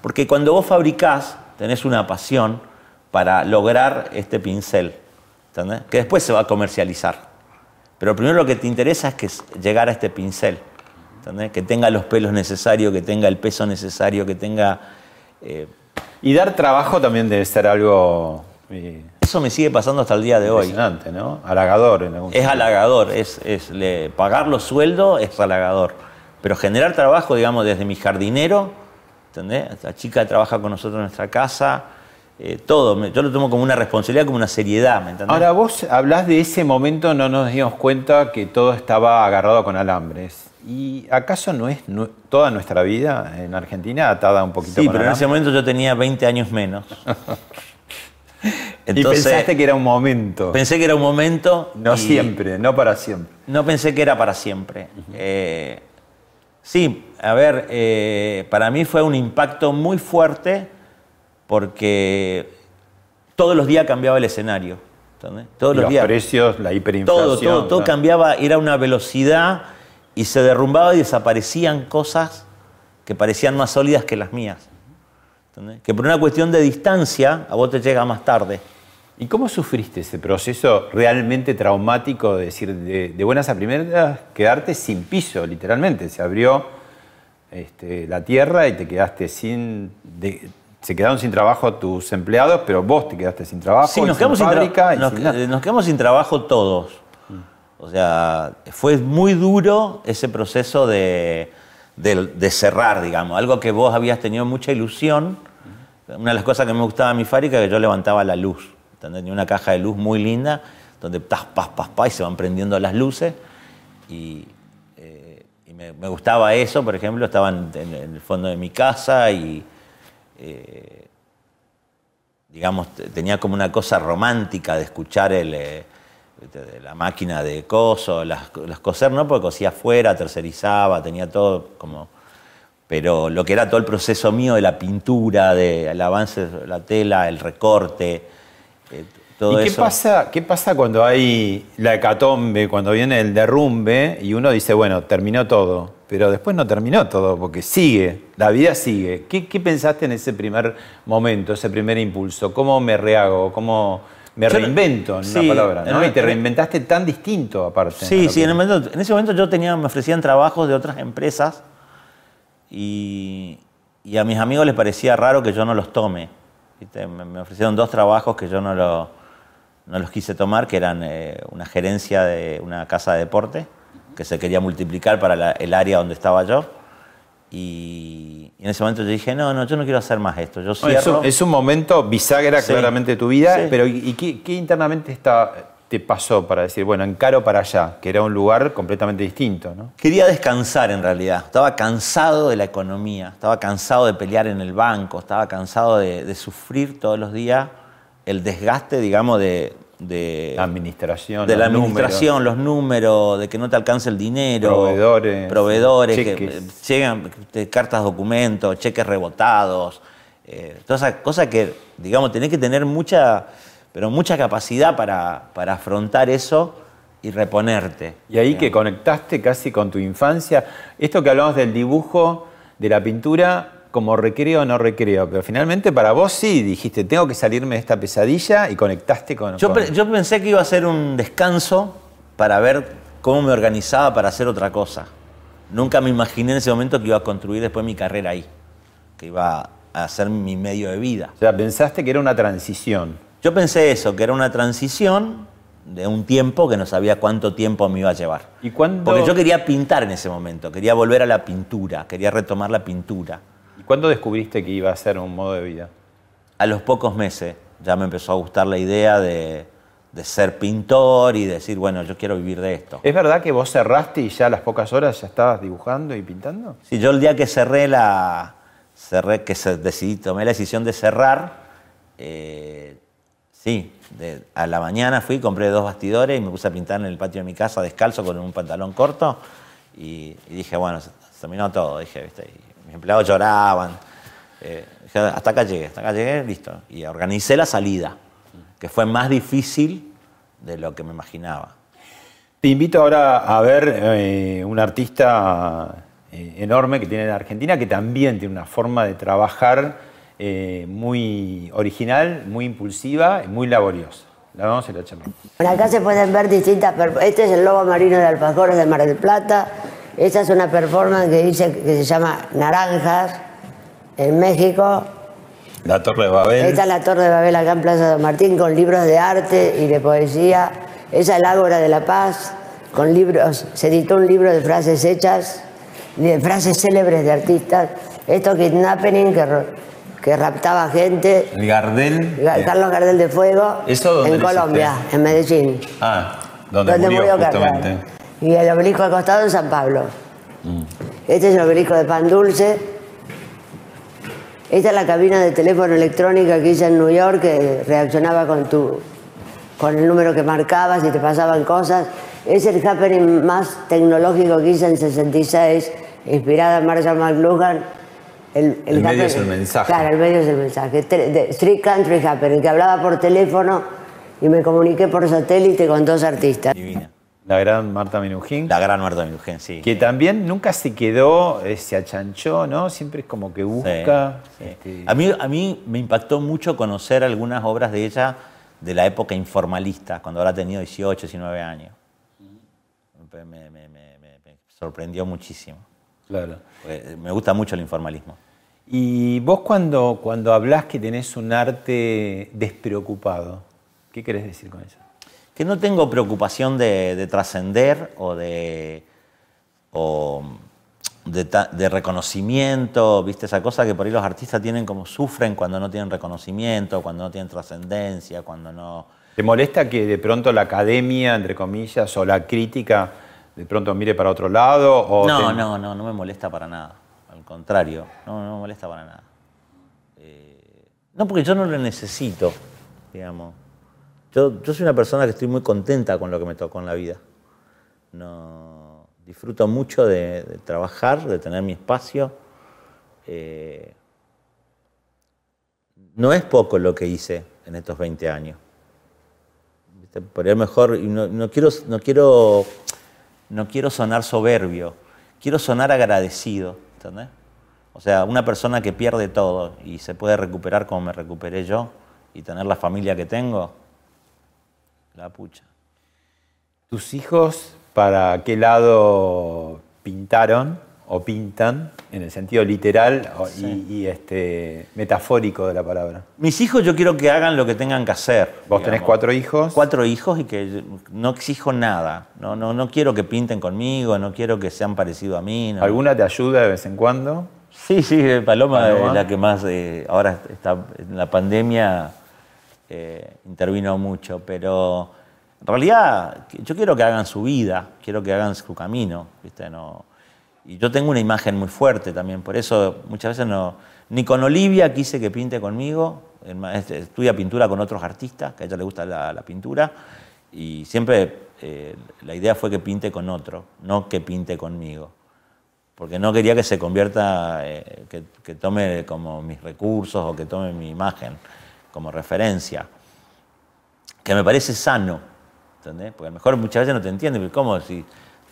Porque cuando vos fabricás, tenés una pasión para lograr este pincel, ¿entendés? que después se va a comercializar. Pero primero lo que te interesa es que llegar a este pincel, ¿entendés? que tenga los pelos necesarios, que tenga el peso necesario, que tenga... Eh, y dar trabajo también debe ser algo eso me sigue pasando hasta el día de hoy. Impresionante, ¿no? Halagador. En algún es halagador, es, pagar los sueldos es halagador. Pero generar trabajo, digamos, desde mi jardinero, ¿entendés? La chica trabaja con nosotros en nuestra casa, eh, todo. Yo lo tomo como una responsabilidad, como una seriedad, ¿me entendés? Ahora, vos hablás de ese momento, no nos dimos cuenta que todo estaba agarrado con alambres. ¿Y acaso no es toda nuestra vida en Argentina atada un poquito sí, pero en ese momento yo tenía 20 años menos. y pensaste que era un momento. Pensé que era un momento. No siempre, no para siempre. No pensé que era para siempre. Eh, sí, a ver, eh, para mí fue un impacto muy fuerte porque todos los días cambiaba el escenario. Todos los, días. precios, la hiperinflación. Todo, todo, todo cambiaba, era una velocidad y se derrumbaba y desaparecían cosas que parecían más sólidas que las mías. Que por una cuestión de distancia a vos te llega más tarde. ¿Y cómo sufriste ese proceso realmente traumático de decir, de, buenas a primeras, quedarte sin piso, literalmente? Se abrió este, la tierra y te quedaste sin. se quedaron sin trabajo tus empleados, pero vos te quedaste sin trabajo. Sí, nos, quedamos, sin fábrica nos, nos quedamos sin trabajo todos. O sea, fue muy duro ese proceso de de, cerrar, digamos, algo que vos habías tenido mucha ilusión. Una de las cosas que me gustaba de mi fábrica es que yo levantaba la luz. Tenía una caja de luz muy linda, donde tas, pas, pas, pas, y se van prendiendo las luces. Y, eh, me, gustaba eso, por ejemplo, estaba en, el fondo de mi casa y, eh, digamos, tenía como una cosa romántica de escuchar el, eh, de la máquina de coso, las, coser no, porque cosía afuera, tercerizaba, tenía todo como... Pero lo que era todo el proceso mío de la pintura, del avance de la tela, el recorte, todo ¿Y qué eso. Pasa, qué pasa cuando hay la hecatombe, cuando viene el derrumbe y uno dice, bueno, terminó todo? Pero después no terminó todo, porque sigue, la vida sigue. ¿Qué, qué pensaste en ese primer momento, ese primer impulso? ¿Cómo me rehago? ¿Cómo me reinvento en una palabra, ¿no? y te reinventaste tan distinto aparte. Sí, sí, en, ese momento yo tenía, me ofrecían trabajos de otras empresas y, a mis amigos les parecía raro que yo no los tome. Me, ofrecieron dos trabajos que yo no, lo, no los quise tomar, que eran eh, una gerencia de una casa de deporte que se quería multiplicar para el área donde estaba yo. Y, en ese momento yo dije, no, no, yo no quiero hacer más esto. Yo Es, un, momento bisagra claramente de tu vida, pero ¿y qué, internamente está, te pasó para decir, bueno, encaro para allá, que era un lugar completamente distinto? ¿no? Quería descansar en realidad. Estaba cansado de la economía, estaba cansado de pelear en el banco, estaba cansado de, sufrir todos los días el desgaste, digamos, de, de la administración, de la administración, los números, de que no te alcance el dinero, proveedores, proveedores que llegan cartas, documentos, cheques rebotados, eh, todas esas cosas que, digamos, tenés que tener mucha pero mucha capacidad para, afrontar eso y reponerte. Y ahí que conectaste casi con tu infancia. Esto que hablamos del dibujo, de la pintura, como recreo o no recreo, pero finalmente para vos sí dijiste, tengo que salirme de esta pesadilla y conectaste con... Yo, yo pensé que iba a ser un descanso para ver cómo me organizaba para hacer otra cosa. Nunca me imaginé en ese momento que iba a construir después mi carrera ahí, que iba a ser mi medio de vida. O sea, pensaste que era una transición. Yo pensé eso, que era una transición de un tiempo que no sabía cuánto tiempo me iba a llevar. ¿Y cuándo... Porque yo quería pintar en ese momento, quería volver a la pintura, quería retomar la pintura. ¿Y cuándo descubriste que iba a ser un modo de vida? A los pocos meses ya me empezó a gustar la idea de, ser pintor y decir, bueno, yo quiero vivir de esto. ¿Es verdad que vos cerraste y ya a las pocas horas ya estabas dibujando y pintando? Sí, yo el día que cerré la... Cerré, que decidí, tomé la decisión de cerrar, eh, Sí, a la mañana fui, compré dos bastidores y me puse a pintar en el patio de mi casa descalzo con un pantalón corto y, dije, bueno, se terminó todo, dije, ¿viste? mis empleados lloraban. Eh, hasta acá llegué, hasta acá llegué, listo. Y organicé la salida, que fue más difícil de lo que me imaginaba. Te invito ahora a ver eh, un artista eh, enorme que tiene en Argentina, que también tiene una forma de trabajar eh, muy original, muy impulsiva y muy laboriosa. La vamos a la charla. Bueno, acá se pueden ver distintas. Este es el lobo marino de Alfajores de Mar del Plata. Esta es una performance que dice que se llama Naranjas en México. La Torre de Babel. Esta es la Torre de Babel acá en Plaza San Martín con libros de arte y de poesía. Esa es el Ágora de la Paz con libros. Se editó un libro de frases hechas, de frases célebres de artistas. Esto Kidnapping que que raptaba gente. ¿El Gardel? Carlos Gardel de Fuego. ¿Eso En Colombia, en Medellín. Ah, donde, murió, justamente. Y el obelisco acostado en San Pablo. Mm. Este es el obelisco de Pan Dulce. Esta es la cabina de teléfono electrónica que hice en New York que reaccionaba con tu con el número que marcabas y te pasaban cosas. Es el happening más tecnológico que hice en 66, inspirada en Marshall McLuhan el, medio es el mensaje. Claro, el medio es el mensaje. Street Country Happening, que hablaba por teléfono y me comuniqué por satélite con dos artistas. Divina. La gran Marta Minujín. La gran Marta Minujín, sí. Que también nunca se quedó, eh, se achanchó, ¿no? Siempre es como que busca. Este, a, mí, a mí me impactó mucho conocer algunas obras de ella de la época informalista, cuando habrá tenido 18, 19 años. me, me sorprendió muchísimo. Claro. Me gusta mucho el informalismo. Y vos cuando, cuando hablas que tenés un arte despreocupado, ¿qué querés decir con eso? Que no tengo preocupación de, trascender o de, o de, reconocimiento, ¿viste? Esa cosa que por ahí los artistas tienen como sufren cuando no tienen reconocimiento, cuando no tienen trascendencia, cuando no... ¿Te molesta que de pronto la academia, entre comillas, o la crítica de pronto mire para otro lado? O no, no, no, no me molesta para nada contrario, no, no me molesta para nada. Eh, no, porque yo no lo necesito, digamos. Yo, soy una persona que estoy muy contenta con lo que me tocó en la vida. No, disfruto mucho de, trabajar, de tener mi espacio. Eh, no es poco lo que hice en estos 20 años. Por ir mejor, no, no, quiero, no, quiero, no quiero sonar soberbio, quiero sonar agradecido. O sea, una persona que pierde todo y se puede recuperar como me recuperé yo y tener la familia que tengo, la pucha. ¿Tus hijos para qué lado pintaron o pintan en el sentido literal y, este, metafórico de la palabra? Mis hijos yo quiero que hagan lo que tengan que hacer. ¿Vos tenés cuatro hijos? Cuatro hijos y que no exijo nada. No, no, no quiero que pinten conmigo, no quiero que sean parecidos a mí. ¿Alguna te ayuda de vez en cuando? Sí, sí, Paloma, es la que más, eh, ahora está en la pandemia, eh, intervino mucho, pero en realidad yo quiero que hagan su vida, quiero que hagan su camino, ¿viste? No, y yo tengo una imagen muy fuerte también, por eso muchas veces no, ni con Olivia quise que pinte conmigo, este, estudia pintura con otros artistas, que a ella le gusta la, pintura, y siempre eh, la idea fue que pinte con otro, no que pinte conmigo. Porque no quería que se convierta, eh, que, tome como mis recursos o que tome mi imagen como referencia. Que me parece sano, ¿entendés? Porque a lo mejor muchas veces no te entiende, ¿cómo si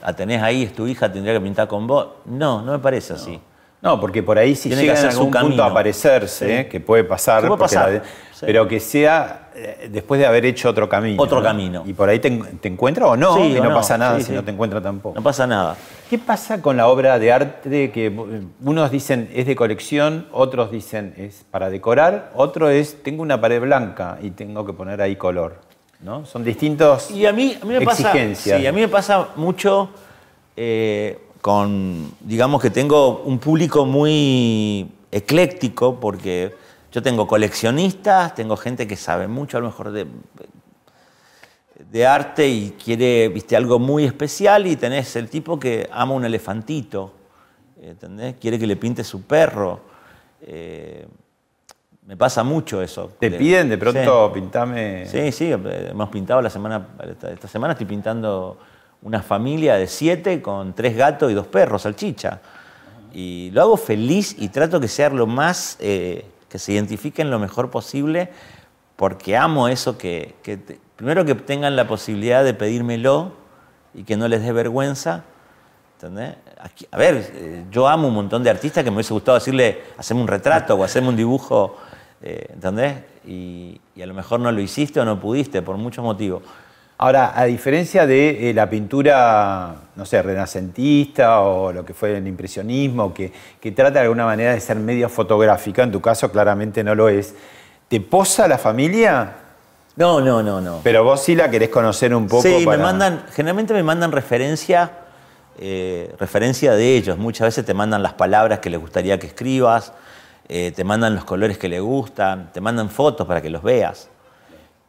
la tenés ahí, es tu hija, tendría que pintar con vos? No, no me parece así. No, porque por ahí si Tiene llega que hacer en algún punto a aparecerse, que puede pasar, pero que sea eh, después de haber hecho otro camino. Otro camino. Y por ahí te, encuentra o no, y no, pasa nada si no te encuentra tampoco. No pasa nada. ¿Qué pasa con la obra de arte que unos dicen es de colección, otros dicen es para decorar, otro es tengo una pared blanca y tengo que poner ahí color? ¿No? Son distintos y a mí, a mí me exigencias. Pasa, sí, a mí me pasa mucho... Eh, con, digamos que tengo un público muy ecléctico porque yo tengo coleccionistas, tengo gente que sabe mucho a lo mejor de, de arte y quiere viste, algo muy especial y tenés el tipo que ama un elefantito, ¿entendés? quiere que le pinte su perro. Eh, me pasa mucho eso. ¿Te piden de pronto pintame? Sí, sí, hemos pintado la semana, esta semana estoy pintando una familia de siete con tres gatos y dos perros, salchicha. Y lo hago feliz y trato que sea lo más, eh, que se identifiquen lo mejor posible, porque amo eso que, primero que tengan la posibilidad de pedírmelo y que no les dé vergüenza. ¿Entendés? a ver, eh, yo amo un montón de artistas que me hubiese gustado decirle, haceme un retrato o haceme un dibujo, eh, ¿entendés? Y, y a lo mejor no lo hiciste o no pudiste por muchos motivos. Ahora, a diferencia de eh, la pintura, no sé, renacentista o lo que fue el impresionismo, que, trata de alguna manera de ser medio fotográfica, en tu caso claramente no lo es, ¿te posa la familia? No, no, no, no. Pero vos sí la querés conocer un poco. Sí, me mandan, generalmente me mandan referencia, eh, referencia de ellos. Muchas veces te mandan las palabras que les gustaría que escribas, eh, te mandan los colores que les gustan, te mandan fotos para que los veas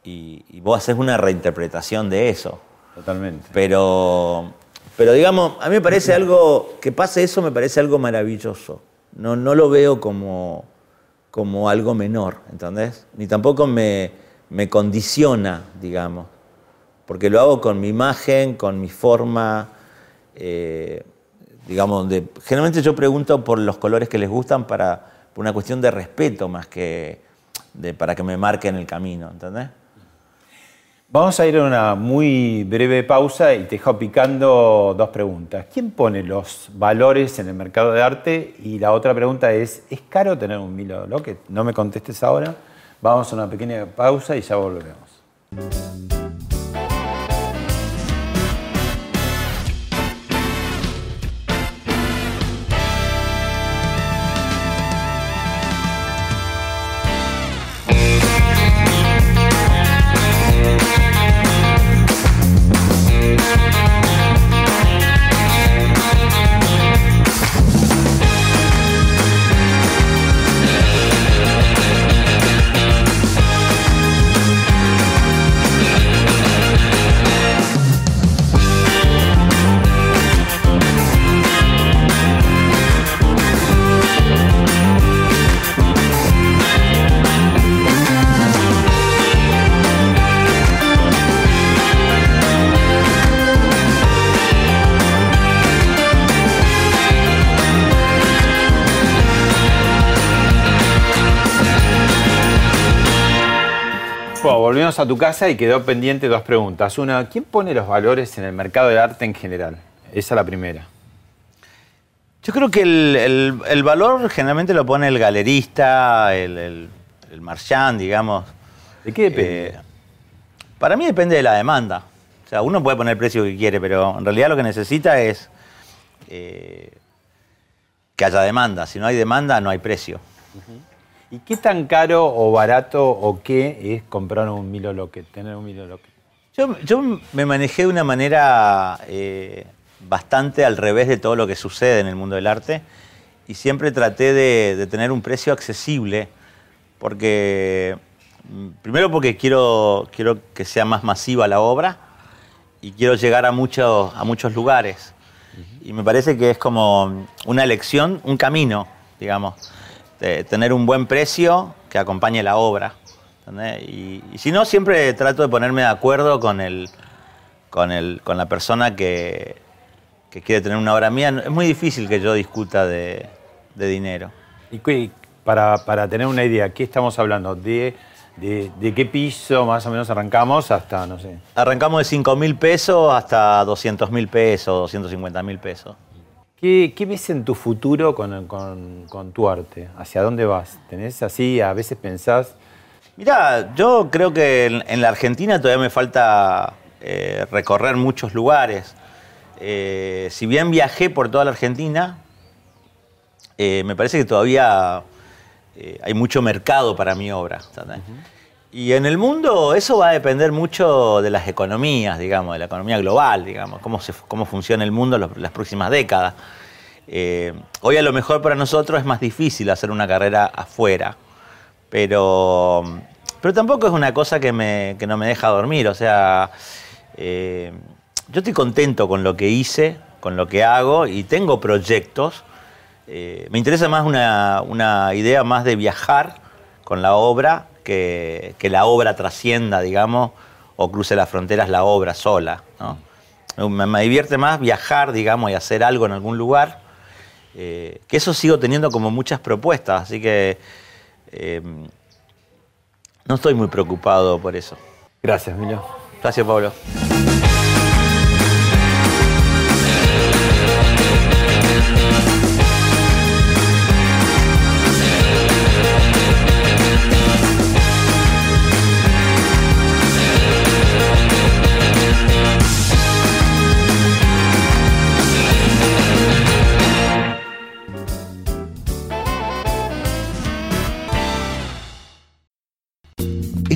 y, vos haces una reinterpretación de eso. Totalmente. Pero, pero digamos, a mí me parece algo, que pase eso me parece algo maravilloso. No, no lo veo como, como algo menor, ¿entendés? Ni tampoco me, me condiciona, digamos, porque lo hago con mi imagen, con mi forma, eh, digamos, de, generalmente yo pregunto por los colores que les gustan para, por una cuestión de respeto más que para que me marquen el camino, ¿entendés? Vamos a ir a una muy breve pausa y te dejo picando dos preguntas. ¿Quién pone los valores en el mercado de arte? Y la otra pregunta es, ¿es caro tener un Milo Locket? No me contestes ahora. Vamos a una pequeña pausa y ya volvemos. Tu casa y quedó pendiente dos preguntas. Una, ¿quién pone los valores en el mercado del arte en general? Esa es la primera. Yo creo que el, valor generalmente lo pone el galerista, el, el, marchand, digamos. ¿De qué depende? Eh, para mí depende de la demanda. O sea, uno puede poner el precio que quiere, pero en realidad lo que necesita es eh, que haya demanda. Si no hay demanda, no hay precio. ¿Y qué tan caro o barato o qué es comprar un Milo Locket, tener un Milo Locket? Yo, me manejé de una manera eh, bastante al revés de todo lo que sucede en el mundo del arte y siempre traté de, tener un precio accesible porque, mm, primero porque quiero, quiero que sea más masiva la obra quiero llegar a, muchos a muchos lugares. Y me parece que es como una elección, un camino, digamos. De tener un buen precio que acompañe la obra. Y, si no, siempre trato de ponerme de acuerdo con, el, con, el, con la persona que, que quiere tener una obra mía. Es muy difícil que yo discuta de, de dinero. ¿Y para, para tener una idea, ¿qué estamos hablando? ¿De, de, qué piso más o menos arrancamos hasta, no sé? Arrancamos de 5 mil pesos hasta 200 mil pesos, 250 mil pesos. ¿Qué, ¿Qué, ves en tu futuro con, con, con, tu arte? ¿Hacia dónde vas? ¿Tenés así, a veces pensás? Mirá, yo creo que en, la Argentina todavía me falta eh, recorrer muchos lugares. Eh, si bien viajé por toda la Argentina, eh, me parece que todavía hay mucho mercado para mi obra. Y en el mundo eso va a depender mucho de las economías, digamos, de la economía global, digamos, cómo, cómo funciona el mundo las próximas décadas. Eh, hoy a lo mejor para nosotros es más difícil hacer una carrera afuera, pero, pero tampoco es una cosa que, me, no me deja dormir. O sea, yo estoy contento con lo que hice, con lo que hago y tengo proyectos eh, me interesa más una, idea más de viajar con la obra que, que, la obra trascienda, digamos, o cruce las fronteras la obra sola. Me, divierte más viajar, digamos, y hacer algo en algún lugar, eh, que eso sigo teniendo como muchas propuestas, así que eh, no estoy muy preocupado por eso. Gracias, Emilio. Gracias, Pablo.